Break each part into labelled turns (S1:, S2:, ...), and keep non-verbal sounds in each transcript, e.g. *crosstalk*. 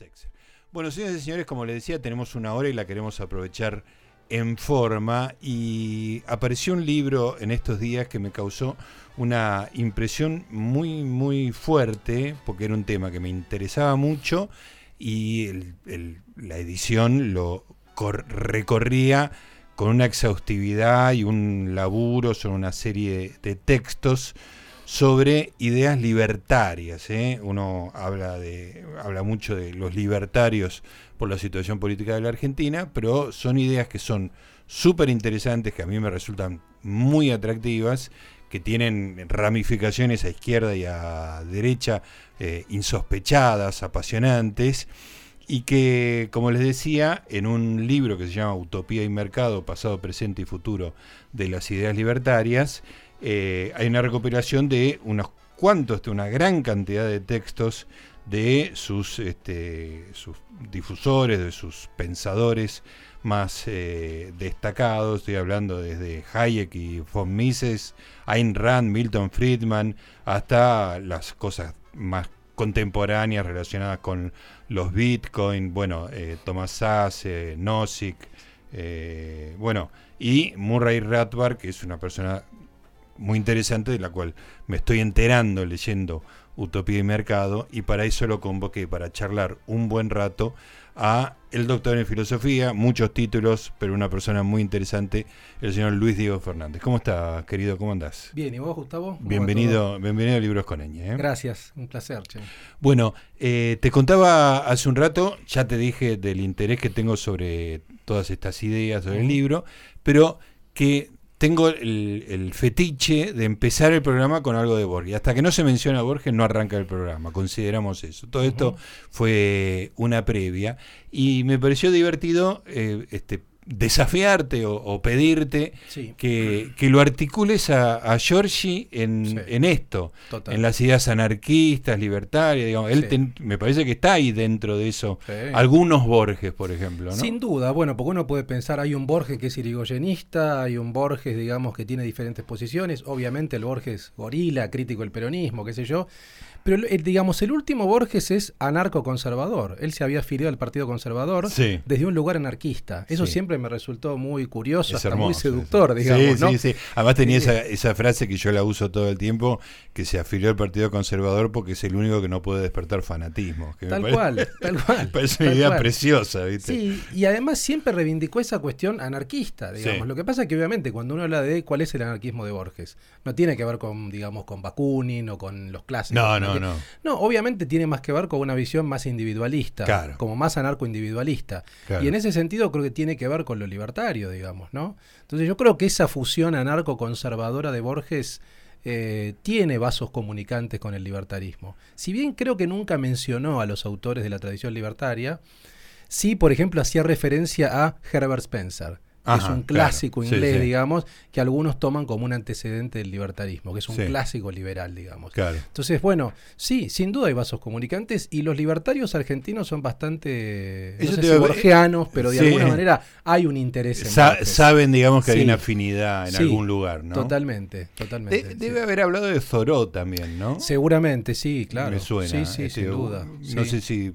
S1: Sex. Bueno, señores y señores, como les decía, tenemos una hora y la queremos aprovechar en forma y apareció un libro en estos días que me causó una impresión muy, muy fuerte, porque era un tema que me interesaba mucho y la edición lo recorría con una exhaustividad y un laburo sobre una serie de textos sobre ideas libertarias. ¿eh? Uno habla, de, habla mucho de los libertarios por la situación política de la Argentina, pero son ideas que son súper interesantes, que a mí me resultan muy atractivas, que tienen ramificaciones a izquierda y a derecha eh, insospechadas, apasionantes, y que, como les decía, en un libro que se llama Utopía y Mercado, Pasado, Presente y Futuro de las Ideas Libertarias, eh, hay una recopilación de unos cuantos, de una gran cantidad de textos de sus, este, sus difusores, de sus pensadores más eh, destacados. Estoy hablando desde Hayek y von Mises, Ayn Rand, Milton Friedman, hasta las cosas más contemporáneas relacionadas con los Bitcoin, bueno, eh, Thomas Sass, Nozick, bueno, y Murray Rothbard, que es una persona muy interesante de la cual me estoy enterando leyendo Utopía y Mercado y para eso lo convoqué para charlar un buen rato a el doctor en filosofía, muchos títulos, pero una persona muy interesante, el señor Luis Diego Fernández. ¿Cómo está, querido? ¿Cómo andás?
S2: Bien, ¿y vos, Gustavo?
S1: Bienvenido, bienvenido a Libros con Eñe.
S2: ¿eh? Gracias, un placer. Che.
S1: Bueno, eh, te contaba hace un rato, ya te dije del interés que tengo sobre todas estas ideas del libro, pero que tengo el, fetiche de empezar el programa con algo de Borges. Hasta que no se menciona Borges no arranca el programa, consideramos eso. Todo esto fue una previa y me pareció divertido eh, este, desafiarte o, pedirte que, lo articules a, a Giorgi en, esto, en las ideas anarquistas, libertarias, digamos. Él me parece que está ahí dentro de eso. Algunos Borges, por ejemplo.
S2: Sin duda, bueno, porque uno puede pensar, hay un Borges que es irigoyenista, hay un Borges, digamos, que tiene diferentes posiciones, obviamente el Borges gorila, crítico del peronismo, qué sé yo. Pero digamos, el último Borges es anarco-conservador. Él se había afiliado al Partido Conservador desde un lugar anarquista. Eso siempre me resultó muy curioso, hasta muy seductor, digamos.
S1: Sí, sí, sí. Además tenía esa, esa, frase que yo la uso todo el tiempo, que se afilió al Partido Conservador porque es el único que no puede despertar fanatismo.
S2: tal cual, tal *laughs* cual.
S1: Parece una idea preciosa, ¿viste?
S2: Sí, y además siempre reivindicó esa cuestión anarquista, digamos. Lo que pasa es que obviamente cuando uno habla de cuál es el anarquismo de Borges, no tiene que ver con, digamos, con Bakunin o con los clásicos.
S1: No, no, no,
S2: no. obviamente tiene más que ver con una visión más individualista, como más anarco-individualista. Y en ese sentido creo que tiene que ver con lo libertario, digamos, ¿no? Entonces yo creo que esa fusión anarco-conservadora de Borges eh, tiene vasos comunicantes con el libertarismo. Si bien creo que nunca mencionó a los autores de la tradición libertaria, sí, por ejemplo, hacía referencia a Herbert Spencer es un clásico inglés, digamos, que algunos toman como un antecedente del libertarismo, que es un clásico liberal, digamos. Entonces, bueno, sí, sin duda hay vasos comunicantes y los libertarios argentinos son bastante borgianos, pero de alguna manera hay un interés
S1: en Saben, digamos, que hay una afinidad en algún lugar, ¿no?
S2: Totalmente, totalmente.
S1: debe haber hablado de Thoreau también, ¿no?
S2: Seguramente, sí, claro.
S1: Me suena.
S2: Sí, sí, sin duda.
S1: No sé si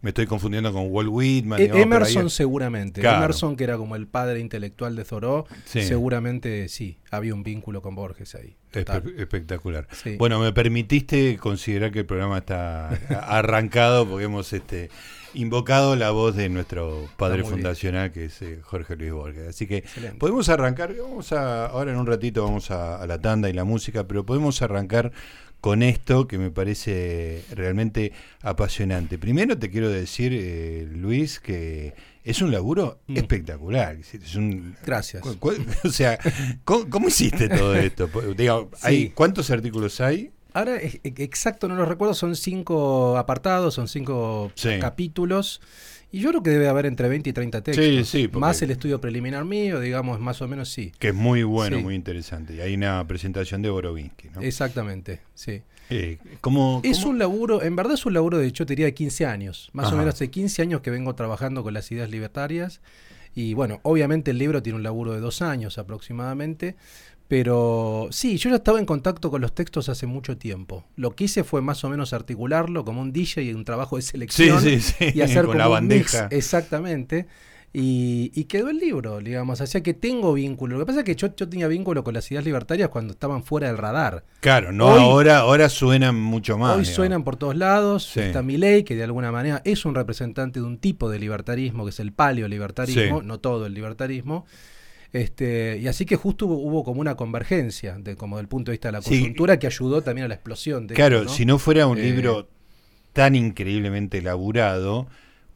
S1: me estoy confundiendo con Walt Whitman.
S2: E- Emerson seguramente. Emerson, que era como el padre intelectual de Thoreau, seguramente sí, había un vínculo con Borges ahí.
S1: espectacular. Bueno, me permitiste considerar que el programa está *laughs* arrancado porque hemos este invocado la voz de nuestro padre fundacional que es eh, Jorge Luis Borges. Así que podemos arrancar, vamos a, ahora en un ratito vamos a, la tanda y la música, pero podemos arrancar con esto que me parece realmente apasionante. Primero te quiero decir, eh, Luis, que es un laburo mm. espectacular. Es un,
S2: Gracias. *laughs*
S1: o sea, ¿cómo, hiciste todo esto? hay, ¿Cuántos artículos hay?
S2: Ahora, e, exacto, no lo recuerdo, son cinco apartados, son cinco capítulos. Y yo creo que debe haber entre 20 y 30 textos. Sí, sí. Más el estudio preliminar mío, digamos, más o menos sí.
S1: Que es muy bueno, muy interesante. Y hay una presentación de Borovinsky, ¿no?
S2: Exactamente, sí.
S1: Eh,
S2: es un laburo, en verdad es un laburo de hecho, te diría de 15 años. Más o menos hace 15 años que vengo trabajando con las ideas libertarias. Y bueno, obviamente el libro tiene un laburo de dos años aproximadamente. Pero sí, yo ya estaba en contacto con los textos hace mucho tiempo. Lo que hice fue más o menos articularlo como un DJ y un trabajo de selección. y hacer *laughs* como la bandeja. exactamente. Y, quedó el libro, digamos. O sea que tengo vínculo. Lo que pasa es que yo, tenía vínculo con las ideas libertarias cuando estaban fuera del radar.
S1: Claro, no ahora, ahora suenan mucho más.
S2: Hoy suenan por todos lados. Está Milei, que de alguna manera es un representante de un tipo de libertarismo, que es el paleolibertarismo, no todo el libertarismo. Este, y así que justo hubo, como una convergencia, de, como del punto de vista de la coyuntura, que ayudó también a la explosión. De
S1: claro, si no fuera un eh, libro tan increíblemente elaborado,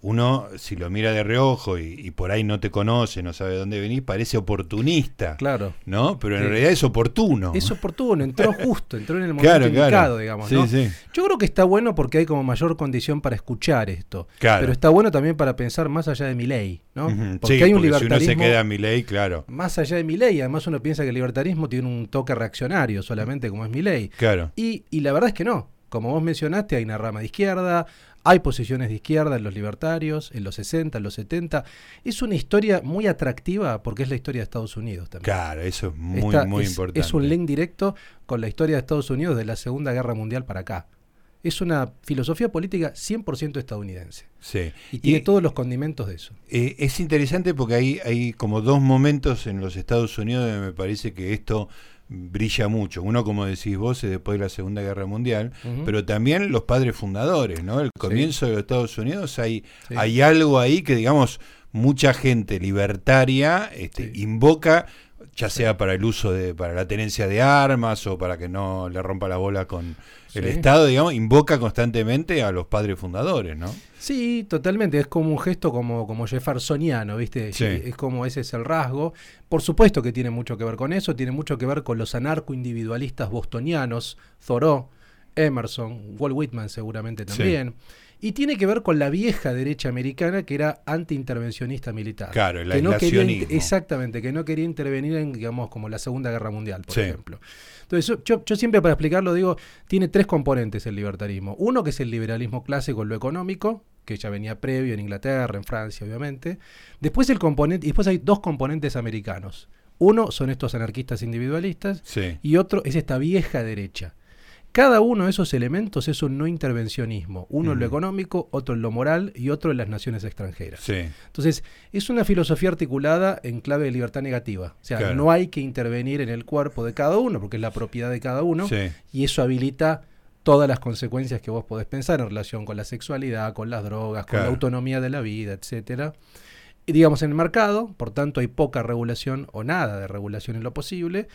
S1: uno, si lo mira de reojo y, por ahí no te conoce, no sabe dónde venís, parece oportunista. Claro. ¿No? Pero en realidad es oportuno.
S2: Es oportuno, entró justo, entró en el *laughs* momento indicado, digamos. ¿no? Yo creo que está bueno porque hay como mayor condición para escuchar esto. Pero está bueno también para pensar más allá de mi ley, ¿no?
S1: Porque hay un libertarismo. Si uno se queda en mi ley, claro.
S2: Más allá de mi ley, además uno piensa que el libertarismo tiene un toque reaccionario solamente como es mi ley.
S1: Claro.
S2: Y, y la verdad es que no como vos mencionaste, hay una rama de izquierda, hay posiciones de izquierda en los libertarios, en los 60, en los 70. Es una historia muy atractiva porque es la historia de Estados Unidos también.
S1: Claro, eso es muy, muy importante.
S2: Es un link directo con la historia de Estados Unidos de la Segunda Guerra Mundial para acá. Es una filosofía política 100% estadounidense.
S1: Sí.
S2: Y tiene todos los condimentos de eso.
S1: Eh, es interesante porque hay, hay como dos momentos en los Estados Unidos donde me parece que esto brilla mucho. Uno, como decís vos, es después de la Segunda Guerra Mundial, pero también los padres fundadores, ¿no? El comienzo de los Estados Unidos, hay, hay algo ahí que, digamos, mucha gente libertaria este, invoca ya sea para el uso de, para la tenencia de armas o para que no le rompa la bola con el Estado, digamos, invoca constantemente a los padres fundadores, ¿no?
S2: Sí, totalmente. Es como un gesto como, como jeffersoniano, ¿viste? Es como ese es el rasgo. Por supuesto que tiene mucho que ver con eso, tiene mucho que ver con los anarcoindividualistas bostonianos, Thoreau, Emerson, Walt Whitman seguramente también. Y tiene que ver con la vieja derecha americana que era antiintervencionista militar.
S1: Claro, el
S2: que no quería, Exactamente, que no quería intervenir en, digamos, como la Segunda Guerra Mundial, por ejemplo. Entonces, yo, yo, siempre para explicarlo digo, tiene tres componentes el libertarismo. Uno que es el liberalismo clásico en lo económico, que ya venía previo en Inglaterra, en Francia, obviamente. Después el componente, y después hay dos componentes americanos. Uno son estos anarquistas individualistas y otro es esta vieja derecha cada uno de esos elementos es un no intervencionismo, uno en lo económico, otro en lo moral y otro en las naciones extranjeras. Entonces, es una filosofía articulada en clave de libertad negativa. O sea, no hay que intervenir en el cuerpo de cada uno, porque es la propiedad de cada uno, y eso habilita todas las consecuencias que vos podés pensar en relación con la sexualidad, con las drogas, con la autonomía de la vida, etcétera. Y digamos, en el mercado, por tanto, hay poca regulación o nada de regulación en lo posible,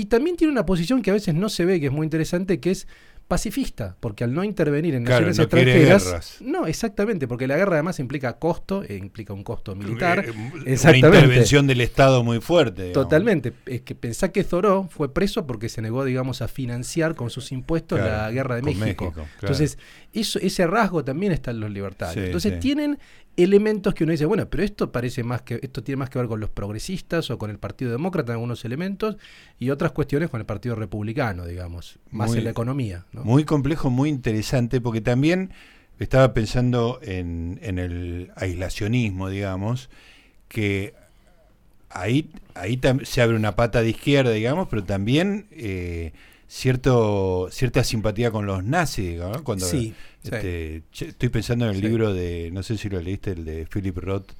S2: y también tiene una posición que a veces no se ve, que es muy interesante, que es pacifista, porque al no intervenir en naciones extranjeras. No, exactamente, porque la guerra además implica costo, e implica un costo militar. Eh,
S1: una intervención del Estado muy fuerte.
S2: Totalmente. Es que pensá que Zoró fue preso porque se negó, digamos, a financiar con sus impuestos la guerra de México. Entonces, eso, ese rasgo también está en los libertarios. Entonces, tienen elementos que uno dice, bueno, pero esto parece más que, esto tiene más que ver con los progresistas o con el Partido Demócrata en algunos elementos, y otras cuestiones con el Partido Republicano, digamos, más en la economía.
S1: Muy complejo, muy interesante, porque también estaba pensando en, en el aislacionismo, digamos, que ahí, ahí se abre una pata de izquierda, digamos, pero también eh, cierto, cierta simpatía con los nazis, Cuando, este, Estoy pensando en el libro de, no sé si lo leíste, el de Philip Roth.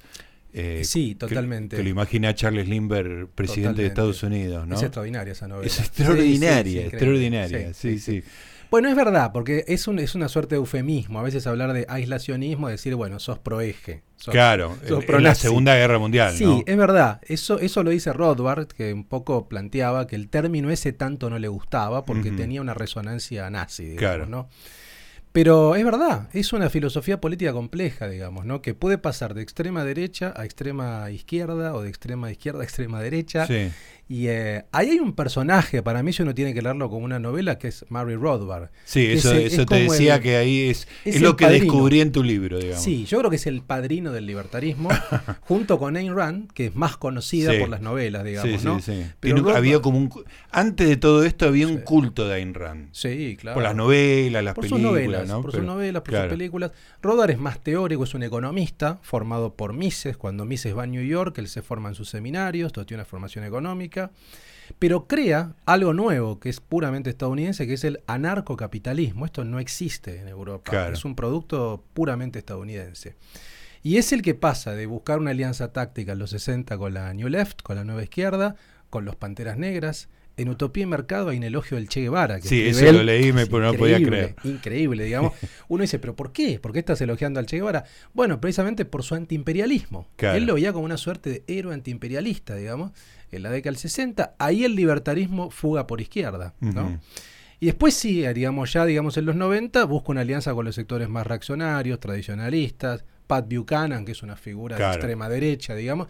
S2: Eh, sí, totalmente.
S1: Que, lo imagina Charles Lindbergh, presidente de Estados Unidos, ¿no?
S2: Es extraordinaria esa novela.
S1: Es extraordinaria, extraordinaria, sí, sí.
S2: Bueno, es verdad, porque es, un, es una suerte de eufemismo. A veces hablar de aislacionismo, decir, bueno, sos proeje.
S1: claro, en, la Segunda Guerra Mundial.
S2: Sí, es verdad. Eso, eso lo dice Rothbard, que un poco planteaba que el término ese tanto no le gustaba porque tenía una resonancia nazi, digamos, claro. ¿no? Pero es verdad, es una filosofía política compleja, digamos, ¿no? Que puede pasar de extrema derecha a extrema izquierda o de extrema izquierda a extrema derecha. Sí. Y eh, ahí hay un personaje, para mí yo no tiene que leerlo como una novela, que es Mary Rothbard.
S1: Sí, eso, eso te decía que ahí es, es, lo que descubrí en tu libro, digamos.
S2: Sí, yo creo que es el padrino del libertarismo, *laughs* junto con Ayn Rand, que es más conocida por las novelas, digamos, ¿no? Sí,
S1: Pero había como un, antes de todo esto había un culto de Ayn Rand.
S2: Sí, claro.
S1: Por las novelas, las películas,
S2: sus novelas,
S1: ¿no?
S2: Por sus novelas, por sus películas. Rothbard es más teórico, es un economista, formado por Mises. Cuando Mises va a New York, él se forma en sus seminarios, todo tiene una formación económica Pero crea algo nuevo que es puramente estadounidense, que es el anarcocapitalismo. Esto no existe en Europa, es un producto puramente estadounidense. Y es el que pasa de buscar una alianza táctica en los 60 con la New Left, con la nueva izquierda, con los Panteras Negras, en Utopía y Mercado hay un elogio del Che Guevara.
S1: Que sí, eso lo leí, me no podía creer.
S2: Increíble, digamos. *laughs* Uno dice, ¿pero por qué? ¿Por qué estás elogiando al Che Guevara? Bueno, precisamente por su antiimperialismo. Él lo veía como una suerte de héroe antiimperialista, digamos, en la década del 60. Ahí el libertarismo fuga por izquierda, ¿no? Y después sí, digamos, ya digamos en los 90, busca una alianza con los sectores más reaccionarios, tradicionalistas, Pat Buchanan, que es una figura de extrema derecha, digamos,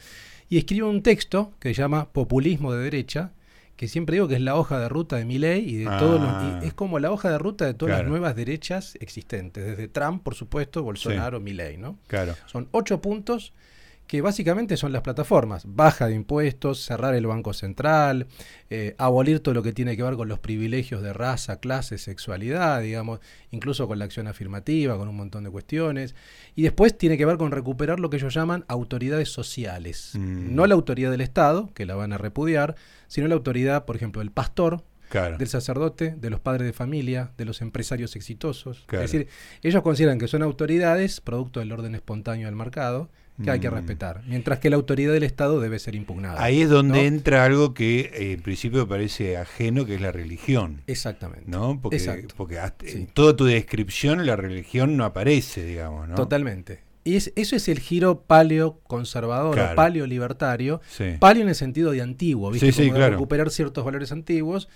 S2: y escribe un texto que se llama Populismo de Derecha, que siempre digo que es la hoja de ruta de Milley y de todos ah. es como la hoja de ruta de todas las nuevas derechas existentes, desde Trump, por supuesto, Bolsonaro, Milley, ¿no?
S1: Claro.
S2: Son ocho puntos que básicamente son las plataformas. Baja de impuestos, cerrar el Banco Central, eh, abolir todo lo que tiene que ver con los privilegios de raza, clase, sexualidad, digamos, incluso con la acción afirmativa, con un montón de cuestiones. Y después tiene que ver con recuperar lo que ellos llaman autoridades sociales. Mm. No la autoridad del Estado, que la van a repudiar, sino la autoridad, por ejemplo, del pastor, del sacerdote, de los padres de familia, de los empresarios exitosos. Es decir, ellos consideran que son autoridades, producto del orden espontáneo del mercado, que hay que mm. respetar, mientras que la autoridad del Estado debe ser impugnada.
S1: Ahí es donde entra algo que eh, en principio parece ajeno, que es la religión.
S2: Exactamente.
S1: ¿no? Porque, porque en toda tu descripción la religión no aparece, digamos. ¿no?
S2: Totalmente. Y eso es el giro paleo conservador o paleo libertario. Paleo en el sentido de antiguo, ¿viste? Como de recuperar ciertos valores antiguos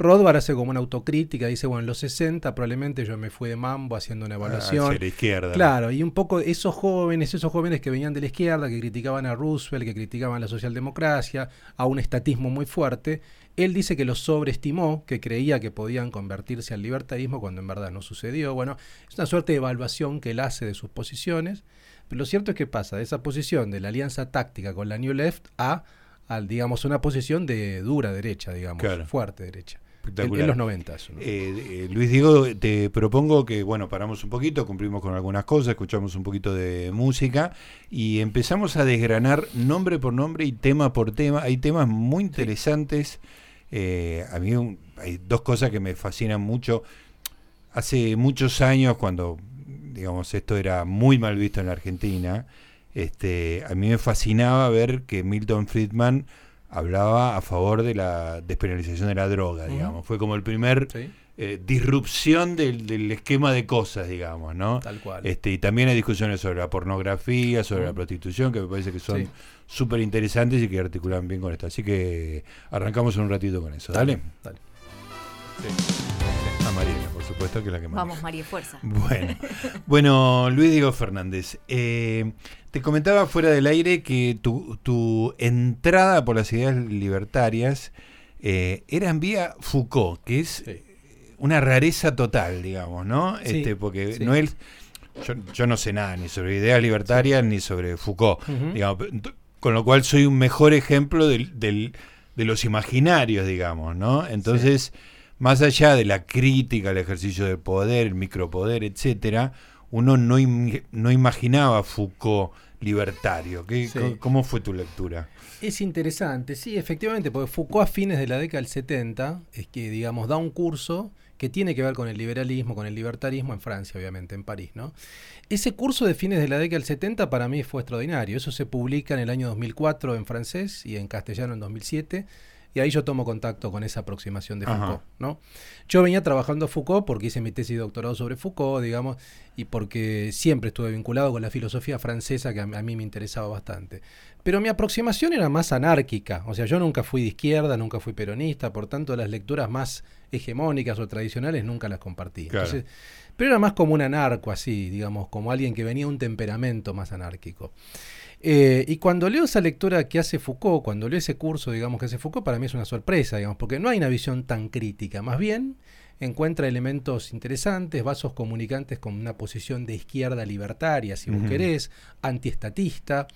S2: Rothbard hace como una autocrítica, dice, bueno, en los 60 probablemente yo me fui de mambo haciendo una ah, evaluación.
S1: la izquierda.
S2: Claro, y un poco esos jóvenes, esos jóvenes que venían de la izquierda, que criticaban a Roosevelt, que criticaban la socialdemocracia, a un estatismo muy fuerte, él dice que los sobreestimó, que creía que podían convertirse al libertarismo cuando en verdad no sucedió. Bueno, es una suerte de evaluación que él hace de sus posiciones, pero lo cierto es que pasa de esa posición de la alianza táctica con la New Left a, al, digamos, una posición de dura derecha, digamos, fuerte derecha. En, los 90.
S1: Eh, eh, Luis Diego, te propongo que, bueno, paramos un poquito, cumplimos con algunas cosas, escuchamos un poquito de música y empezamos a desgranar nombre por nombre y tema por tema. Hay temas muy interesantes. Eh, a mí hay dos cosas que me fascinan mucho. Hace muchos años, cuando, digamos, esto era muy mal visto en la Argentina, este, a mí me fascinaba ver que Milton Friedman hablaba a favor de la despenalización de la droga, digamos. Fue como el primer eh, disrupción del, esquema de cosas, digamos, ¿no?
S2: Tal cual.
S1: Este, y también hay discusiones sobre la pornografía, sobre la prostitución, que me parece que son súper interesantes y que articulan bien con esto. Así que arrancamos un ratito con eso. Dale. Dale. A María, por supuesto, que es la que más.
S3: Vamos, María, fuerza.
S1: Bueno, bueno Luis Diego Fernández. Eh, te comentaba fuera del aire que tu, entrada por las ideas libertarias eh, era en vía Foucault, que es una rareza total, digamos, ¿no? este, porque no es, yo, no sé nada ni sobre ideas libertarias ni sobre Foucault, con lo cual soy un mejor ejemplo del, de los imaginarios, digamos, ¿no? Entonces, más allá de la crítica al ejercicio del poder, el micropoder, etcétera, uno no, no imaginaba Foucault libertario. ¿Cómo fue tu lectura?
S2: Es interesante, sí, efectivamente, porque Foucault a fines de la década del 70 es que, digamos, da un curso que tiene que ver con el liberalismo, con el libertarismo en Francia, obviamente, en París, ¿no? Ese curso de fines de la década del 70 para mí fue extraordinario. Eso se publica en el año 2004 en francés y en castellano en 2007 y ahí yo tomo contacto con esa aproximación de Foucault, ¿no? Yo venía trabajando Foucault porque hice mi tesis de doctorado sobre Foucault, digamos, y porque siempre estuve vinculado con la filosofía francesa que a, mí me interesaba bastante. Pero mi aproximación era más anárquica, o sea, yo nunca fui de izquierda, nunca fui peronista, por tanto las lecturas más hegemónicas o tradicionales nunca las compartí. pero era más como un anarco así, digamos, como alguien que venía de un temperamento más anárquico. Eh, y cuando leo esa lectura que hace Foucault, cuando leo ese curso, digamos, que hace Foucault, para mí es una sorpresa, digamos, porque no hay una visión tan crítica, más bien encuentra elementos interesantes, vasos comunicantes con una posición de izquierda libertaria, si vos querés, antiestatista.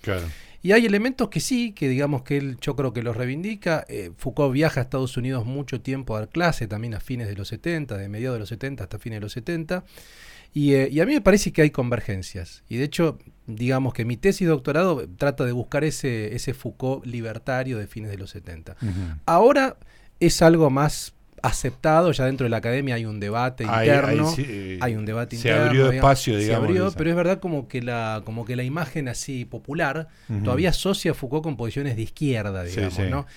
S2: Y hay elementos que sí, que digamos que él yo creo que los reivindica. Eh, Foucault viaja a Estados Unidos mucho tiempo a dar clase, también a fines de los 70, de mediados de los 70 hasta fines de los 70. Eh, y, a mí me parece que hay convergencias. Y de hecho, digamos que mi tesis de doctorado trata de buscar ese, ese Foucault libertario de fines de los 70. Ahora es algo más aceptado, ya dentro de la academia hay un debate interno, hay un debate
S1: se abrió espacio, digamos. Se abrió,
S2: pero es verdad como que la, como que la imagen así popular todavía asocia a Foucault con posiciones de izquierda, digamos, ¿no?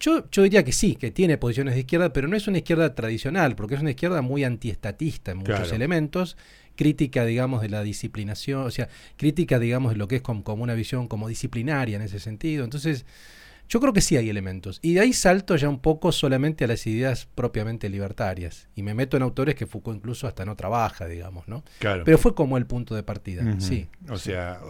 S2: Yo, yo diría que sí, que tiene posiciones de izquierda, pero no es una izquierda tradicional, porque es una izquierda muy antiestatista en muchos elementos, crítica, digamos, de la disciplinación, o sea, crítica, digamos, de lo que es como, como una visión como disciplinaria en ese sentido. Entonces, yo creo que sí hay elementos. Y de ahí salto ya un poco solamente a las ideas propiamente libertarias. Y me meto en autores que Foucault incluso hasta no trabaja, digamos, ¿no?
S1: Claro.
S2: Pero fue como el punto de partida, sí.
S1: O sea,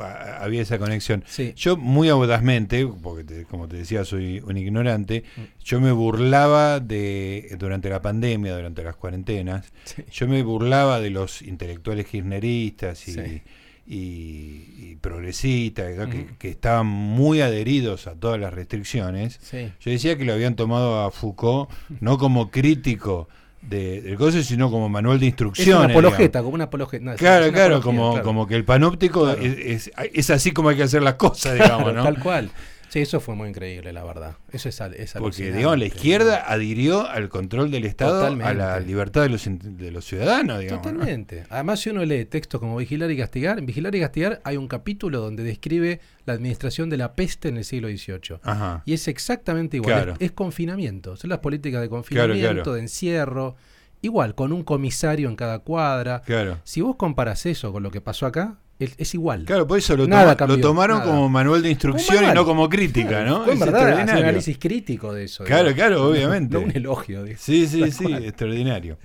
S1: había esa conexión. Yo muy audazmente, porque como te decía, soy un ignorante, mm. yo me burlaba de, durante la pandemia, durante las cuarentenas, yo me burlaba de los intelectuales kirchneristas y y, progresistas, que, estaban muy adheridos a todas las restricciones. Yo decía que lo habían tomado a Foucault no como crítico de, del coso, sino como manual de instrucciones. Es una
S2: apologeta, como una apologeta.
S1: claro, claro, como, como que el panóptico es, es, así como hay que hacer las cosas, digamos, *laughs* ¿no?
S2: Tal cual. Sí, eso fue muy increíble, la verdad. Eso es, es
S1: Porque, digamos, la izquierda adhirió al control del Estado, a la libertad de los, de los ciudadanos, digamos.
S2: Totalmente. Además, si uno lee textos como Vigilar y Castigar, en Vigilar y Castigar hay un capítulo donde describe la administración de la peste en el siglo XVIII. Y es exactamente igual. Es, confinamiento. Son las políticas de confinamiento, de encierro. Igual, con un comisario en cada cuadra. Si vos comparas eso con lo que pasó acá, es, igual.
S1: Claro, por eso lo, tomaron como manual de instrucción y no como crítica, ¿no?
S2: es verdad, un análisis crítico de eso.
S1: Claro, claro, obviamente.
S2: No un elogio. De
S1: sí, sí, sí, extraordinario.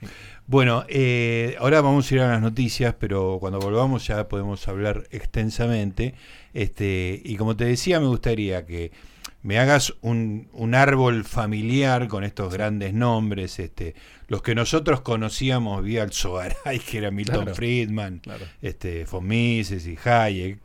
S1: Bueno, eh, ahora vamos a ir a las noticias, pero cuando volvamos ya podemos hablar extensamente. Este, y como te decía, me gustaría que me hagas un, un, árbol familiar con estos grandes nombres, este, los que nosotros conocíamos vía el Sogaray, que era Milton Friedman, este, von Mises y Hayek,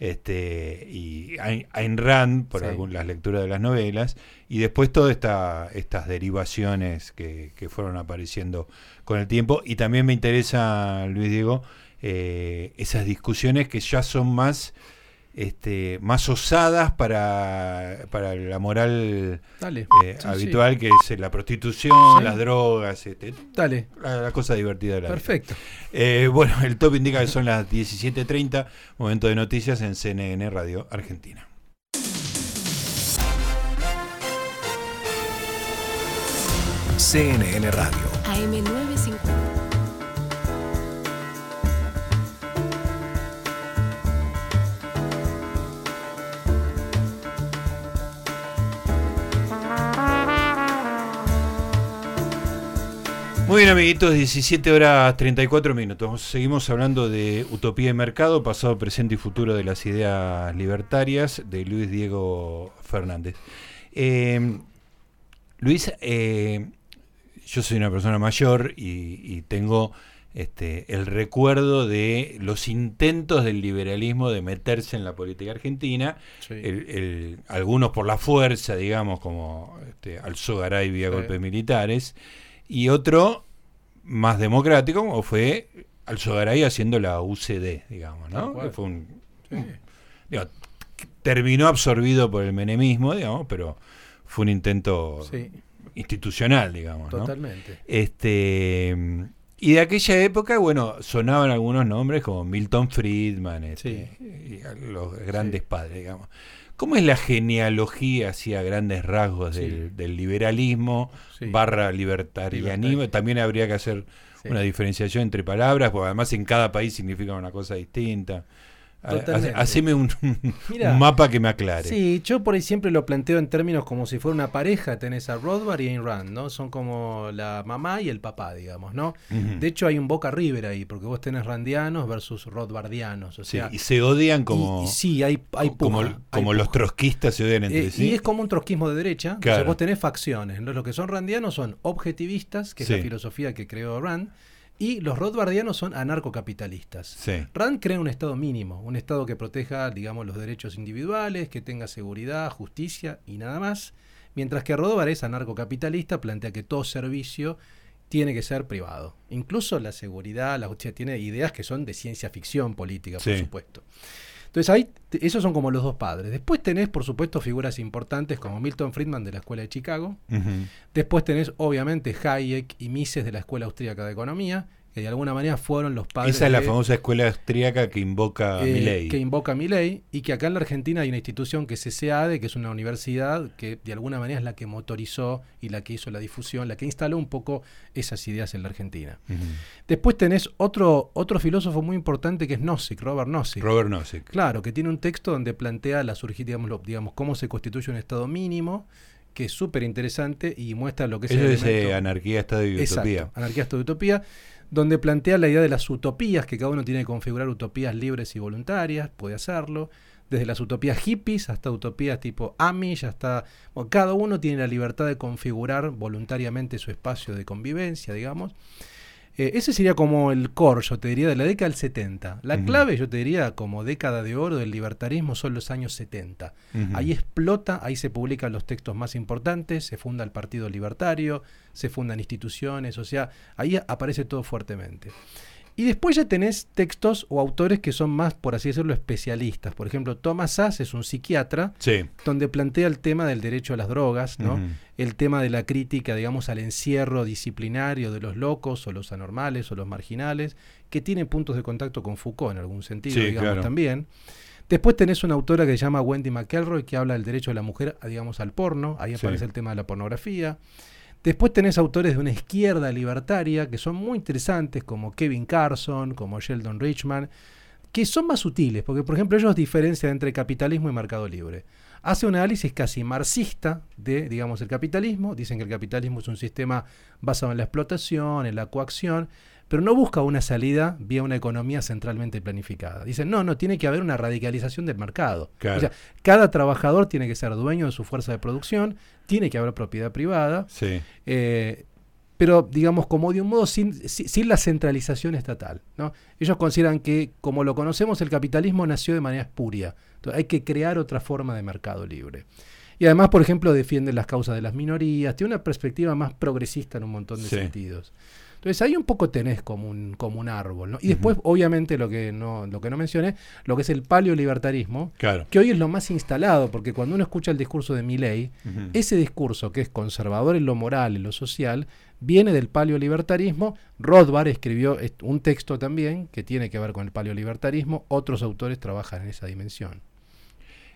S1: este, y Ayn Rand, por las lecturas de las novelas, y después todas esta, estas derivaciones que, que, fueron apareciendo con el tiempo. Y también me interesa, Luis Diego, eh, esas discusiones que ya son más este, más osadas para, para la moral eh, habitual, que es la prostitución, las drogas, este,
S2: Dale.
S1: La, cosa divertida de la
S2: Perfecto.
S1: Eh, bueno, el top indica que son las 17.30, momento de noticias en CNN Radio Argentina.
S3: CNN Radio.
S4: AM950.
S1: Muy bien, amiguitos, 17 horas 34 minutos. Seguimos hablando de utopía y mercado, pasado, presente y futuro de las ideas libertarias de Luis Diego Fernández. Eh, Luis, eh, yo soy una persona mayor y, tengo este, el recuerdo de los intentos del liberalismo de meterse en la política argentina, algunos por la fuerza, digamos, como este, Alzogaray vía golpes militares y otro más democrático, como fue Alzogaray haciendo la UCD, digamos, ¿no? fue un, terminó absorbido por el menemismo, digamos, pero fue un intento institucional, digamos.
S2: Totalmente.
S1: Este, y de aquella época, bueno, sonaban algunos nombres como Milton Friedman, este, los grandes padres, digamos. ¿Cómo es la genealogía hacia grandes rasgos del, liberalismo barra libertarianismo? También habría que hacer una diferenciación entre palabras, porque además en cada país significa una cosa distinta. Haceme un, *laughs* mapa que me aclare.
S2: Sí, yo por ahí siempre lo planteo en términos como si fuera una pareja. Tenés a Rothbard y Ayn Rand, ¿no? Son como la mamá y el papá, digamos, ¿no? De hecho, hay un Boca River ahí, porque vos tenés randianos versus Rothbardianos. O sea,
S1: y se odian como.
S2: sí, hay, hay
S1: Como, como los trotskistas se odian entre eh, sí.
S2: Y es como un trotskismo de derecha. Claro. O sea, vos tenés facciones. Los que son randianos son objetivistas, que es la filosofía que creó Rand y los Rothbardianos son anarcocapitalistas. Rand crea un Estado mínimo, un Estado que proteja, digamos, los derechos individuales, que tenga seguridad, justicia y nada más. Mientras que Rothbard es anarcocapitalista, plantea que todo servicio tiene que ser privado. Incluso la seguridad, la justicia tiene ideas que son de ciencia ficción política, por supuesto. Entonces ahí, esos son como los dos padres. Después tenés, por supuesto, figuras importantes como Milton Friedman de la Escuela de Chicago. Después tenés, obviamente, Hayek y Mises de la Escuela Austríaca de Economía que de alguna manera fueron los padres.
S1: Esa es la famosa escuela austríaca que invoca a eh,
S2: Que invoca a Milei y que acá en la Argentina hay una institución que es SEADE, que es una universidad que de alguna manera es la que motorizó y la que hizo la difusión, la que instaló un poco esas ideas en la Argentina. Después tenés otro, otro filósofo muy importante que es Nozick, Robert Nozick.
S1: Robert Nozick.
S2: Claro, que tiene un texto donde plantea la surgir, digamos, digamos cómo se constituye un Estado mínimo que es súper interesante y muestra lo que es
S1: Eso es eh, anarquía, Estado y utopía.
S2: Anarquía, Estado y utopía donde plantea la idea de las utopías, que cada uno tiene que configurar utopías libres y voluntarias, puede hacerlo, desde las utopías hippies hasta utopías tipo Amish, hasta cada uno tiene la libertad de configurar voluntariamente su espacio de convivencia, digamos. Eh, ese sería como el core, yo te diría, de la década del 70. La clave, yo te diría, como década de oro del libertarismo son los años 70. Ahí explota, ahí se publican los textos más importantes, se funda el Partido Libertario, se fundan instituciones, o sea, ahí aparece todo fuertemente. Y después ya tenés textos o autores que son más, por así decirlo, especialistas. Por ejemplo, Thomas Sass es un psiquiatra, donde plantea el tema del derecho a las drogas, ¿no? el tema de la crítica, digamos, al encierro disciplinario de los locos o los anormales o los marginales, que tiene puntos de contacto con Foucault en algún sentido, digamos, también. Después tenés una autora que se llama Wendy McElroy, que habla del derecho de la mujer, digamos, al porno. Ahí aparece el tema de la pornografía. Después tenés autores de una izquierda libertaria que son muy interesantes, como Kevin Carson, como Sheldon Richman, que son más sutiles, porque por ejemplo ellos diferencian entre capitalismo y mercado libre. Hace un análisis casi marxista de, digamos, el capitalismo. Dicen que el capitalismo es un sistema basado en la explotación, en la coacción, pero no busca una salida vía una economía centralmente planificada. Dicen, no, no, tiene que haber una radicalización del mercado. O sea, cada trabajador tiene que ser dueño de su fuerza de producción, tiene que haber propiedad privada, eh, pero digamos como de un modo sin, sin, la centralización estatal. ¿no? Ellos consideran que, como lo conocemos, el capitalismo nació de manera espuria. Entonces, hay que crear otra forma de mercado libre. Y además, por ejemplo, defienden las causas de las minorías, tiene una perspectiva más progresista en un montón de sentidos. Entonces ahí un poco tenés como un, como un árbol, ¿no? Y después, obviamente, lo que no, lo que no mencioné, lo que es el paleolibertarismo,
S1: claro.
S2: que hoy es lo más instalado, porque cuando uno escucha el discurso de Milley, ese discurso que es conservador en lo moral, en lo social, viene del paleolibertarismo. Rothbard escribió un texto también que tiene que ver con el paleolibertarismo. Otros autores trabajan en esa dimensión.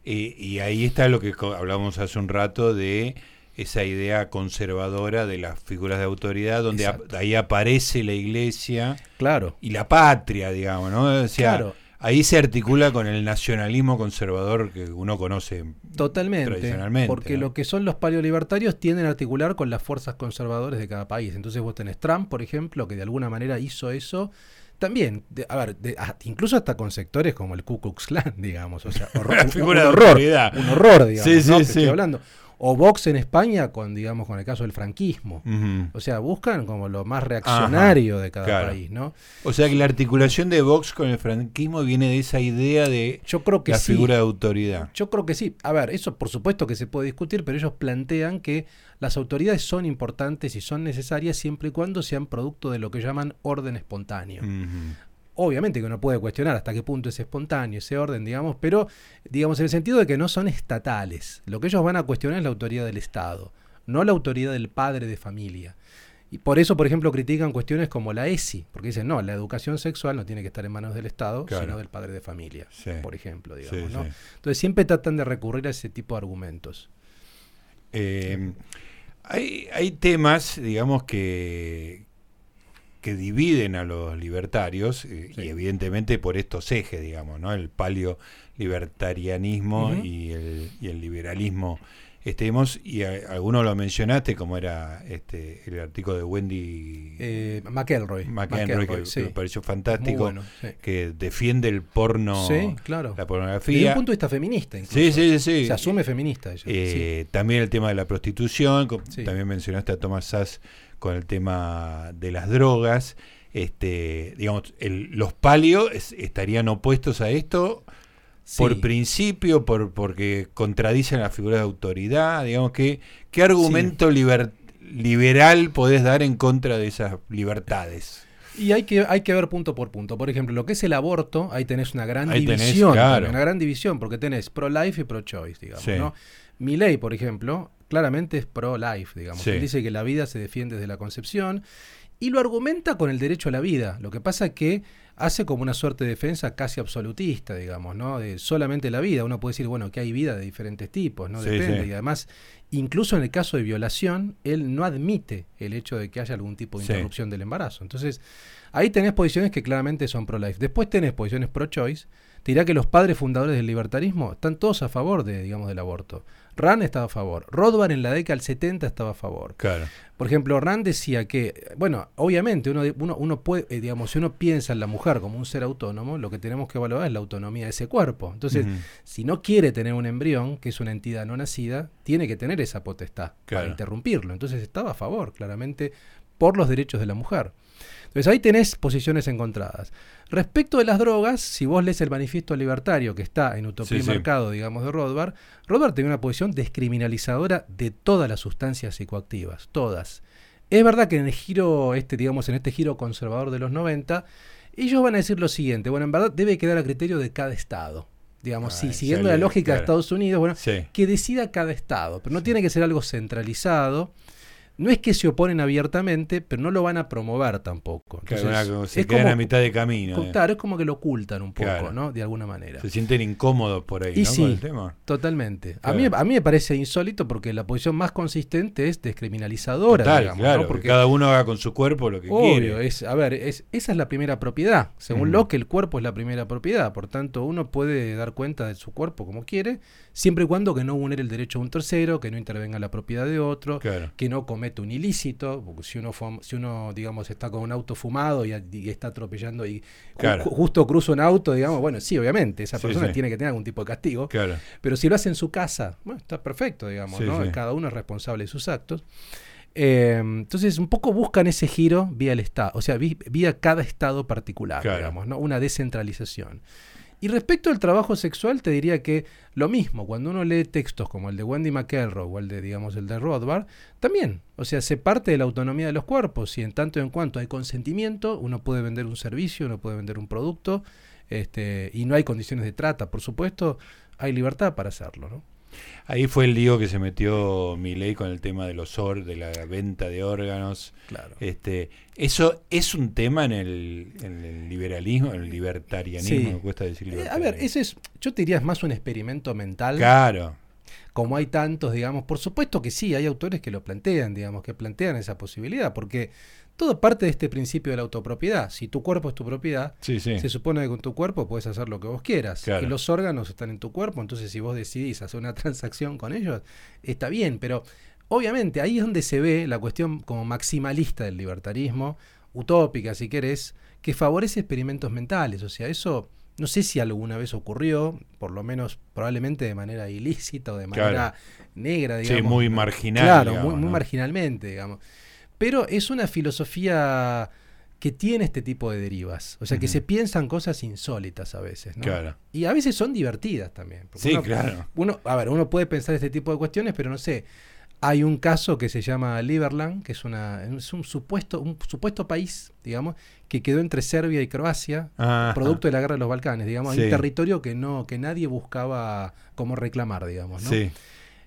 S1: y ahí está lo que hablábamos hace un rato de esa idea conservadora de las figuras de autoridad, donde ahí aparece la iglesia
S2: claro.
S1: y la patria, digamos, ¿no? claro. ahí se articula con el nacionalismo conservador que uno conoce
S2: Totalmente,
S1: tradicionalmente.
S2: Porque lo que son los paleolibertarios tienden a articular con las fuerzas conservadoras de cada país. Entonces vos tenés Trump, por ejemplo, que de alguna manera hizo eso. También, a ver, incluso hasta con sectores como el Ku Klux Klan, digamos, o sea, *laughs* horror, un, horror, un horror, digamos, sí, sí, sí. hablando o Vox en España con digamos con el caso del franquismo. O sea, buscan como lo más reaccionario de cada país, ¿no?
S1: O sea que la articulación de Vox con el franquismo viene de esa idea de
S2: Yo creo que
S1: la figura de autoridad.
S2: Yo creo que sí. A ver, eso por supuesto que se puede discutir, pero ellos plantean que las autoridades son importantes y son necesarias siempre y cuando sean producto de lo que llaman orden espontáneo obviamente que uno puede cuestionar hasta qué punto es espontáneo ese orden, digamos, pero digamos en el sentido de que no son estatales. Lo que ellos van a cuestionar es la autoridad del Estado, no la autoridad del padre de familia. Y por eso, por ejemplo, critican cuestiones como la ESI, porque dicen, no, la educación sexual no tiene que estar en manos del Estado, sino del padre de familia, por ejemplo, digamos. ¿no? Entonces siempre tratan de recurrir a ese tipo de argumentos.
S1: Eh, hay, hay temas, digamos, que, que dividen a los libertarios, eh, y evidentemente por estos ejes, digamos, ¿no? El palio libertarianismo y, el, y el liberalismo. Estemos, y alguno lo mencionaste, como era este el artículo de Wendy
S2: eh, McElroy,
S1: McElroy, que me pareció fantástico, que defiende el porno,
S2: claro.
S1: la pornografía.
S2: Desde un punto de vista feminista, incluso.
S1: Sí, sí, sí.
S2: Se asume feminista.
S1: Eh, también el tema de la prostitución, también mencionaste a Thomas Sass con el tema de las drogas. Este, digamos, los palios estarían opuestos a esto por principio, por porque contradicen la figura de autoridad, digamos que qué argumento liberal podés dar en contra de esas libertades.
S2: Y hay que, hay que ver punto por punto. Por ejemplo, lo que es el aborto, ahí tenés una gran división. Una gran división, porque tenés pro-life y pro-choice, digamos. ¿no? Mi ley, por ejemplo, claramente es pro-life, digamos. dice que la vida se defiende desde la concepción y lo argumenta con el derecho a la vida. Lo que pasa es que hace como una suerte de defensa casi absolutista, digamos, ¿no? De solamente la vida. Uno puede decir, bueno, que hay vida de diferentes tipos, ¿no? Depende. Y además, incluso en el caso de violación, él no admite el hecho de que haya algún tipo de interrupción del embarazo. Entonces, ahí tenés posiciones que claramente son pro-life. Después tenés posiciones pro-choice. Te dirá que los padres fundadores del libertarismo están todos a favor de, digamos, del aborto. Rand estaba a favor. Rothbard en la década del 70 estaba a favor.
S1: Claro.
S2: Por ejemplo, Rand decía que, bueno, obviamente uno, uno, uno puede, eh, digamos, si uno piensa en la mujer como un ser autónomo, lo que tenemos que evaluar es la autonomía de ese cuerpo. Entonces, si no quiere tener un embrión, que es una entidad no nacida, tiene que tener esa potestad para interrumpirlo. Entonces estaba a favor, claramente, por los derechos de la mujer. Entonces ahí tenés posiciones encontradas. Respecto de las drogas, si vos lees el manifiesto libertario que está en Utopía y Mercado, digamos, de Rothbard, Rothbard tiene una posición descriminalizadora de todas las sustancias psicoactivas, todas. Es verdad que en el giro, este, digamos, en este giro conservador de los 90, ellos van a decir lo siguiente, bueno, en verdad debe quedar a criterio de cada estado. Digamos, sí, siguiendo la lógica de Estados Unidos, bueno, que decida cada estado, pero no tiene que ser algo centralizado no es que se oponen abiertamente, pero no lo van a promover tampoco.
S1: se quedan a mitad de camino.
S2: Eh. Claro, es como que lo ocultan un poco, ¿no? De alguna manera.
S1: Se sienten incómodos por ahí,
S2: y ¿no? Sí, Totalmente. A, mí, a mí me parece insólito porque la posición más consistente es descriminalizadora.
S1: claro, porque cada uno haga con su cuerpo lo que quiere.
S2: Es, a ver, es, esa es la primera propiedad. Según lo Locke, el cuerpo es la primera propiedad. Por tanto, uno puede dar cuenta de su cuerpo como quiere, siempre y cuando que no vulnere el derecho a un tercero, que no intervenga la propiedad de otro, que no cometa un ilícito, porque si uno, si uno digamos, está con un auto fumado y, está atropellando y justo cruza un auto, digamos, bueno, sí, obviamente, esa persona tiene que tener algún tipo de castigo, pero si lo hace en su casa, bueno, está perfecto, digamos, ¿no? Cada uno es responsable de sus actos. Eh, entonces, un poco buscan ese giro vía el Estado, o sea, vía cada Estado particular, digamos, ¿no? Una descentralización. Y respecto al trabajo sexual, te diría que lo mismo, cuando uno lee textos como el de Wendy McElroy o el de, digamos, el de Rothbard, también, o sea, se parte de la autonomía de los cuerpos. Y en tanto en cuanto hay consentimiento, uno puede vender un servicio, uno puede vender un producto, este, y no hay condiciones de trata, por supuesto, hay libertad para hacerlo, ¿no?
S1: Ahí fue el lío que se metió ley con el tema de los or, de la venta de órganos.
S2: Claro.
S1: Este, eso es un tema en el, liberalismo, en el libertarianismo, me cuesta decir
S2: eh, a ver, ese es, yo te diría es más un experimento mental.
S1: Claro.
S2: Como hay tantos, digamos, por supuesto que sí, hay autores que lo plantean, digamos, que plantean esa posibilidad, porque todo parte de este principio de la autopropiedad. Si tu cuerpo es tu propiedad, se supone que con tu cuerpo puedes hacer lo que vos quieras. Y los órganos están en tu cuerpo, entonces si vos decidís hacer una *laughs* transacción con ellos, está bien, pero obviamente ahí es donde se ve la cuestión como maximalista del libertarismo, utópica si querés, que favorece experimentos mentales. O sea, eso no sé si alguna vez ocurrió, por lo menos probablemente de manera ilícita o de manera negra, digamos.
S1: Sí, muy marginal.
S2: Claro, muy, muy marginalmente, digamos. Pero es una filosofía que tiene este tipo de derivas. O sea, que se piensan cosas insólitas a veces, ¿no?
S1: Claro.
S2: Y a veces son divertidas también.
S1: Sí, claro.
S2: Uno, a ver, uno puede pensar este tipo de cuestiones, pero no sé. Hay un caso que se llama Liberland, que es, una, es un, supuesto, un supuesto país, digamos, que quedó entre Serbia y Croacia, producto de la guerra de los Balcanes, digamos, un territorio que no, que nadie buscaba cómo reclamar, digamos, ¿no?
S1: Sí.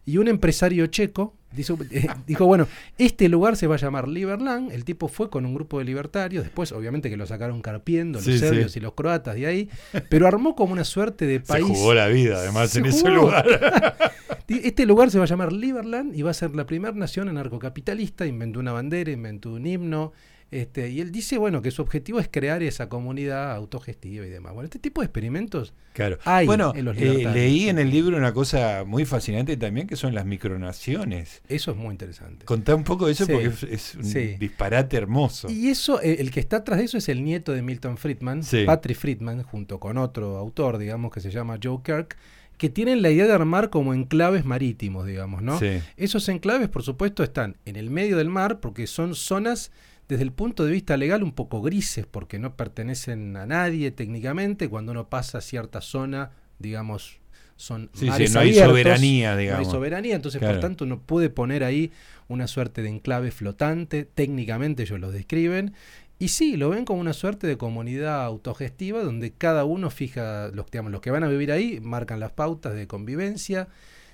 S2: Y un empresario checo eh, dijo, bueno, este lugar se va a llamar Liberland. El tipo fue con un grupo de libertarios. Después, obviamente, que lo sacaron carpiendo los serbios y los croatas de ahí. Pero armó como una suerte de país. Se
S1: jugó la vida, además, en ese lugar. *laughs*
S2: este lugar se va a llamar Liberland y va a ser la primera nación anarcocapitalista. Inventó una bandera, inventó un himno. Este, y él dice, bueno, que su objetivo es crear esa comunidad autogestiva y demás. Bueno, este tipo de experimentos
S1: claro. hay bueno, en los eh, leí en el libro una cosa muy fascinante también, que son las micronaciones.
S2: Eso es muy interesante.
S1: Contá un poco de eso porque es, un disparate hermoso.
S2: Y eso, eh, el que está atrás de eso es el nieto de Milton Friedman, Patrick Friedman, junto con otro autor, digamos, que se llama Joe Kirk, que tienen la idea de armar como enclaves marítimos, digamos, ¿no? Esos enclaves, por supuesto, están en el medio del mar porque son zonas desde el punto de vista legal un poco grises porque no pertenecen a nadie técnicamente. Cuando uno pasa a cierta zona, digamos, son
S1: sí, sí, no hay soberanía, digamos.
S2: No hay soberanía, entonces por tanto uno puede poner ahí una suerte de enclave flotante, técnicamente ellos lo describen, y sí, lo ven como una suerte de comunidad autogestiva donde cada uno fija, los, digamos, los que van a vivir ahí marcan las pautas de convivencia.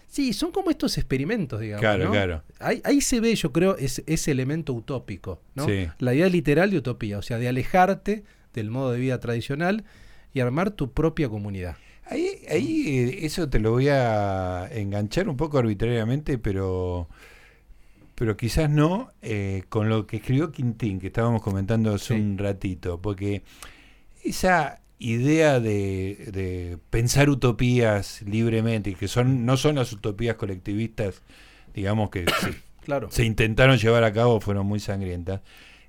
S2: Sí, son como estos experimentos, digamos. Claro, claro. Ahí, ahí, se ve, yo creo, ese, ese elemento utópico, ¿no? La idea literal de utopía, o sea, de alejarte del modo de vida tradicional y armar tu propia comunidad.
S1: Ahí, ahí eh, eso te lo voy a enganchar un poco arbitrariamente, pero pero quizás no eh, con lo que escribió Quintín, que estábamos comentando hace un ratito, porque esa idea de, pensar utopías libremente, y que son no son las utopías colectivistas, digamos que se, *coughs* claro. se intentaron llevar a cabo, fueron muy sangrientas,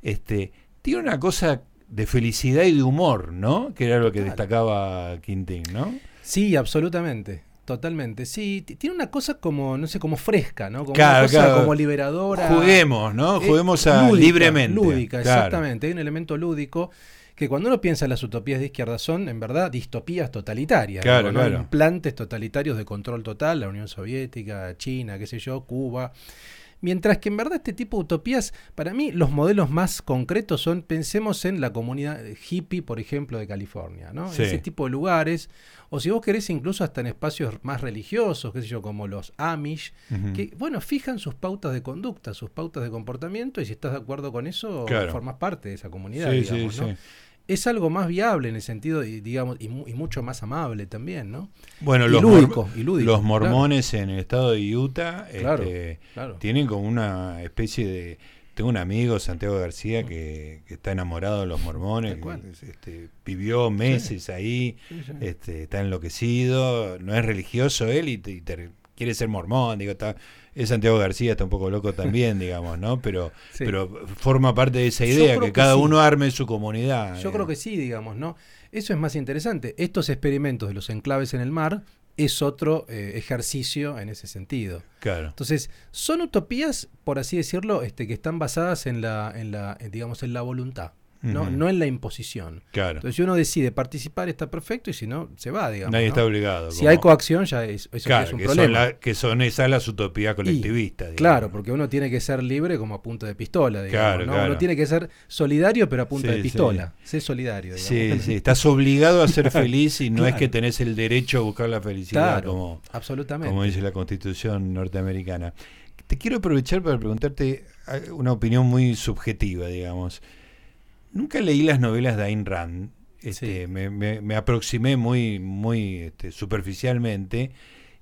S1: este, tiene una cosa de felicidad y de humor, ¿no? Que era lo que destacaba Quintín, ¿no?
S2: Sí, absolutamente. Totalmente, sí, tiene una cosa como, no sé, como fresca, ¿no? Como una cosa como liberadora.
S1: Juguemos, ¿no? Eh, Juguemos a libremente.
S2: Lúdica, exactamente. Hay un elemento lúdico que cuando uno piensa en las utopías de izquierda son, en verdad, distopías totalitarias. Claro, claro. Implantes totalitarios de control total, la Unión Soviética, China, qué sé yo, Cuba. Mientras que en verdad este tipo de utopías, para mí los modelos más concretos son, pensemos en la comunidad hippie, por ejemplo, de California, ¿no? Ese tipo de lugares, o si vos querés incluso hasta en espacios más religiosos, qué sé yo, como los Amish, que, bueno, fijan sus pautas de conducta, sus pautas de comportamiento, y si estás de acuerdo con eso, formas parte de esa comunidad, digamos, ¿no? Es algo más viable en el sentido, digamos, y, mucho más amable también, ¿no?
S1: Bueno, los, lúdico, los mormones en el estado de Utah este, tienen como una especie de... Tengo un amigo, Santiago García, que, está enamorado de los mormones, este, vivió meses ahí, Este, está enloquecido, no es religioso él y, quiere ser mormón, digo, está es Santiago García, está un poco loco también, *laughs* digamos, ¿no? Pero, pero forma parte de esa idea, que, cada uno arme su comunidad.
S2: Yo creo que sí, digamos, ¿no? Eso es más interesante. Estos experimentos de los enclaves en el mar es otro eh, ejercicio en ese sentido. Claro. Entonces, son utopías, por así decirlo, este, que están basadas en la, en la, digamos, en la voluntad. ¿No? no en la imposición. Claro. Entonces, si uno decide participar, está perfecto, y si no, se va, digamos.
S1: Nadie está obligado.
S2: Si hay coacción, ya es, eso es un problema.
S1: Son que son esas las utopías colectivistas.
S2: claro, porque uno tiene que ser libre como a punta de pistola. Digamos, claro, Uno tiene que ser solidario, pero a punta de pistola. Sé solidario.
S1: Sí, sí, *laughs* estás obligado a ser *laughs* feliz y no es que tenés el derecho a buscar la felicidad, como,
S2: absolutamente.
S1: como dice la constitución norteamericana. Te quiero aprovechar para preguntarte eh, una opinión muy subjetiva, digamos. Nunca leí las novelas de Ayn Rand. Este, me, aproximé muy, muy este, superficialmente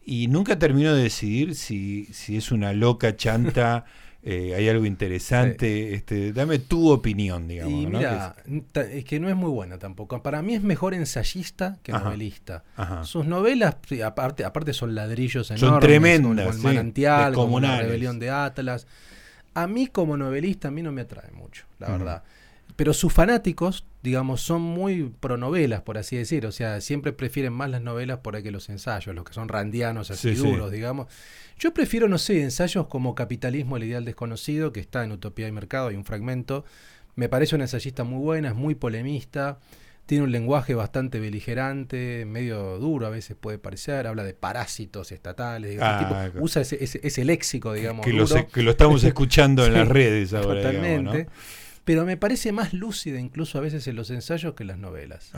S1: y nunca termino de decidir si, si es una loca chanta. *laughs* Eh, hay algo interesante. Este, dame tu opinión, digamos.
S2: mira, es que no es muy buena tampoco. Para mí es mejor ensayista que novelista. Sus novelas, aparte, aparte son ladrillos enormes. Son tremendas. Como el manantial, como la rebelión de Atlas. A mí como novelista, a mí no me atrae mucho, la verdad. Pero sus fanáticos, digamos, son muy pronovelas, por así decir. O sea, siempre prefieren más las novelas por ahí que los ensayos, los que son randianos, así duros, digamos. Yo prefiero, no sé, ensayos como Capitalismo, el ideal desconocido, que está en Utopía y Mercado, hay un fragmento. Me parece una ensayista muy buena, es muy polemista, tiene un lenguaje bastante beligerante, medio duro a veces puede parecer, habla de parásitos estatales, ah, usa ese, ese, léxico, digamos.
S1: Que, Lo, que lo estamos *laughs* escuchando en las redes ahora.
S2: Totalmente pero me parece más lúcida incluso a veces en los ensayos que en las novelas.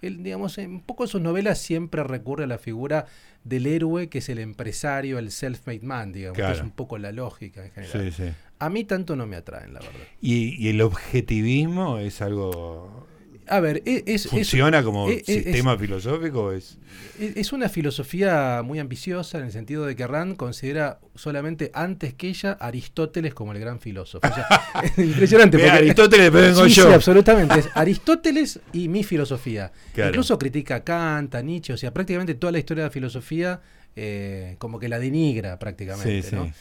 S2: Él, digamos, un poco en sus novelas siempre recurre a la figura del héroe que es el empresario, el self-made man, digamos, que es un poco la lógica en general. A mí tanto no me atraen, la verdad.
S1: ¿Y, el objetivismo es algo
S2: a ver, e, es,
S1: ¿funciona como e, e, sistema filosófico? Es,
S2: es una filosofía muy ambiciosa en el sentido de que Rand considera solamente antes que ella Aristóteles como el gran filósofo. *laughs* impresionante. Porque,
S1: Aristóteles, vengo yo.
S2: Sí, absolutamente. Es Aristóteles y mi filosofía. Incluso critica a Kant, a Nietzsche, o sea, prácticamente toda la historia de la filosofía eh, como que la denigra prácticamente. Sí, ¿no?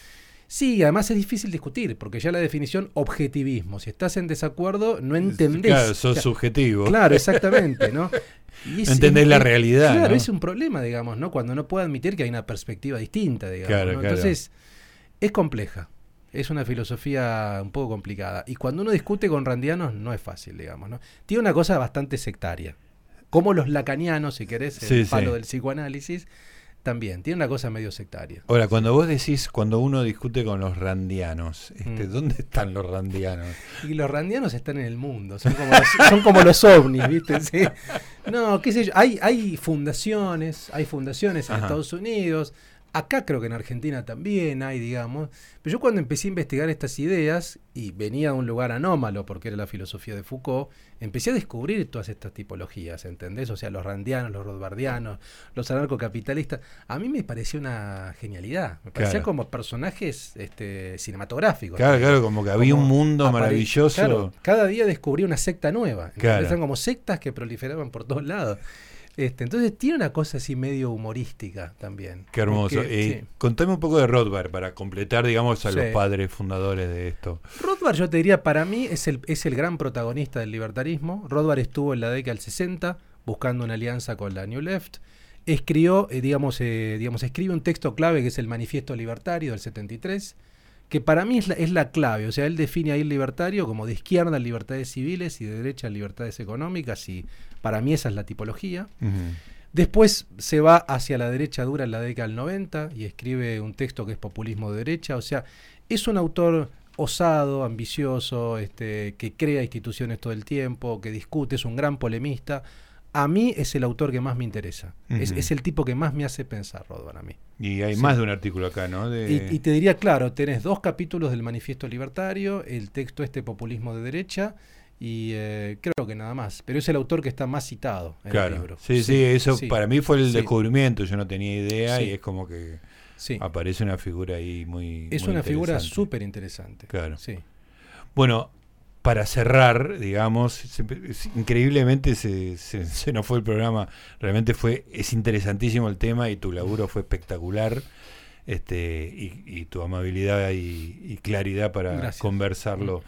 S2: Sí, además es difícil discutir, porque ya la definición objetivismo, si estás en desacuerdo, no entendés.
S1: Claro, sos subjetivo.
S2: Claro, *laughs* exactamente, ¿no?
S1: no entendés la realidad.
S2: Claro, es un problema, digamos, ¿no? Cuando no puede admitir que hay una perspectiva distinta, digamos. Entonces, es compleja. Es una filosofía un poco complicada. Y cuando uno discute con randianos, no es fácil, digamos, ¿no? Tiene una cosa bastante sectaria. Como los lacanianos, si querés, el palo del psicoanálisis también, tiene una cosa medio sectaria.
S1: Ahora, cuando vos decís, cuando uno discute con los randianos, este, mm. ¿dónde están los randianos?
S2: Y los randianos están en el mundo, son como los, son como los ovnis, ¿viste? No, qué sé yo, hay, hay fundaciones, hay fundaciones en Estados Unidos, Acá creo que en Argentina también hay, digamos. Pero yo cuando empecé a investigar estas ideas, y venía de un lugar anómalo, porque era la filosofía de Foucault, empecé a descubrir todas estas tipologías, ¿entendés? O sea, los randianos, los rothbardianos, los anarcocapitalistas. A mí me pareció una genialidad. Me parecían como personajes este, cinematográficos.
S1: Claro, claro, como que había un mundo maravilloso.
S2: cada día descubrí una secta nueva. Claro. Eran como sectas que proliferaban por todos lados. Este, entonces tiene una cosa así medio humorística también.
S1: Qué hermoso. Eh, contame un poco de Rothbard para completar, digamos, a los padres fundadores de esto.
S2: Rothbard, yo te diría, para mí es el, es el gran protagonista del libertarismo. Rothbard estuvo en la década del 60 buscando una alianza con la New Left. Escribió, eh, digamos, eh, digamos, escribe un texto clave que es el Manifiesto Libertario del 73 que para mí es la, es la, clave. O sea, él define ahí el libertario como de izquierda libertades civiles y de derecha libertades económicas y para mí esa es la tipología. Después se va hacia la derecha dura en la década del 90 y escribe un texto que es populismo de derecha. O sea, es un autor osado, ambicioso, este, que crea instituciones todo el tiempo, que discute, es un gran polemista. A mí es el autor que más me interesa. es, el tipo que más me hace pensar, Rodman, a mí.
S1: Y hay más de un artículo acá, ¿no?
S2: Y, te diría, claro, tenés dos capítulos del Manifiesto Libertario, el texto este Populismo de Derecha, y eh, creo que nada más. Pero es el autor que está más citado en el libro.
S1: Sí, sí, eso para mí fue el descubrimiento, yo no tenía idea y es como que aparece una figura ahí muy...
S2: Es una figura súper interesante.
S1: Claro. Sí. Bueno, para cerrar, digamos, increíblemente se, *laughs* se, nos fue el programa, realmente fue, es interesantísimo el tema y tu laburo fue espectacular. Este, y, tu amabilidad y, claridad para conversarlo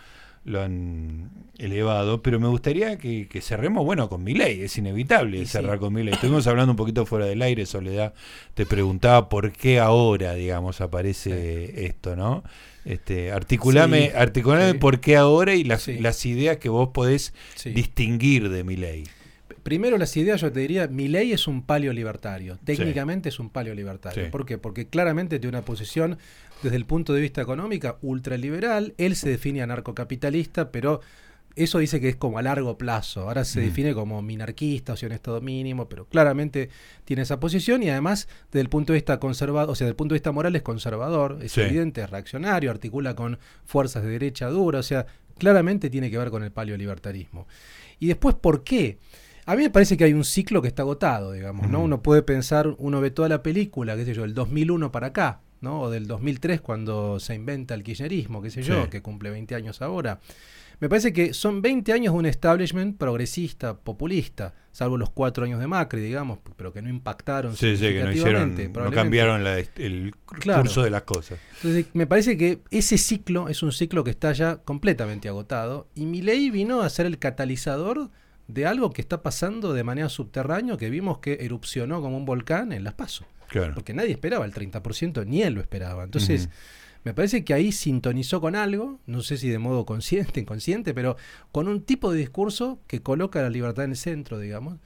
S1: lo han elevado, pero me gustaría que, cerremos, bueno, con mi ley, es inevitable cerrar con mi ley. Estuvimos hablando un poquito fuera del aire, Soledad te preguntaba por qué ahora, digamos, aparece esto, ¿no? Este, articulame, articulame por qué ahora y las, las ideas que vos podés distinguir de mi ley.
S2: Primero las ideas, yo te diría, mi ley es un palio libertario, técnicamente es un palio libertario. ¿Por qué? Porque claramente tiene una posición desde el punto de vista económico ultraliberal, él se define anarcocapitalista, pero eso dice que es como a largo plazo. Ahora se mm. define como minarquista, o sea, un estado mínimo, pero claramente tiene esa posición y además, desde el punto de vista conservador, o sea, desde el punto de vista moral es conservador, es evidente, es reaccionario, articula con fuerzas de derecha dura, o sea, claramente tiene que ver con el paleolibertarismo. Y después, ¿por qué? A mí me parece que hay un ciclo que está agotado, digamos, ¿no? Uno puede pensar, uno ve toda la película, qué sé yo, el 2001 para acá, ¿no? O del 2003 cuando se inventa el kirchnerismo, qué sé yo, que cumple 20 años ahora. Me parece que son 20 años de un establishment progresista, populista, salvo los cuatro años de Macri, digamos, pero que no impactaron
S1: sí, sí, que no, hicieron, no cambiaron el curso de las cosas.
S2: Entonces, me parece que ese ciclo es un ciclo que está ya completamente agotado y mi ley vino a ser el catalizador de algo que está pasando de manera subterránea, que vimos que erupcionó como un volcán en Las Pasos. Porque nadie esperaba el 30%, ni él lo esperaba. Entonces, me parece que ahí sintonizó con algo, no sé si de modo consciente, *laughs* inconsciente, pero con un tipo de discurso que coloca la libertad en el centro, digamos.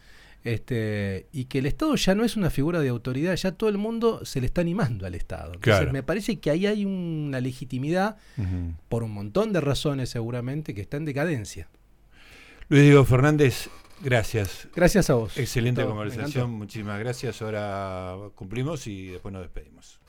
S2: Este, y que el Estado ya no es una figura de autoridad, ya todo el mundo se le está animando al Estado. Entonces, me parece que ahí hay una legitimidad, por un montón de razones seguramente, que está en decadencia.
S1: Luis Diego Fernández, gracias.
S2: Gracias a vos.
S1: Excelente conversación, muchísimas gracias. Ahora cumplimos y después nos despedimos.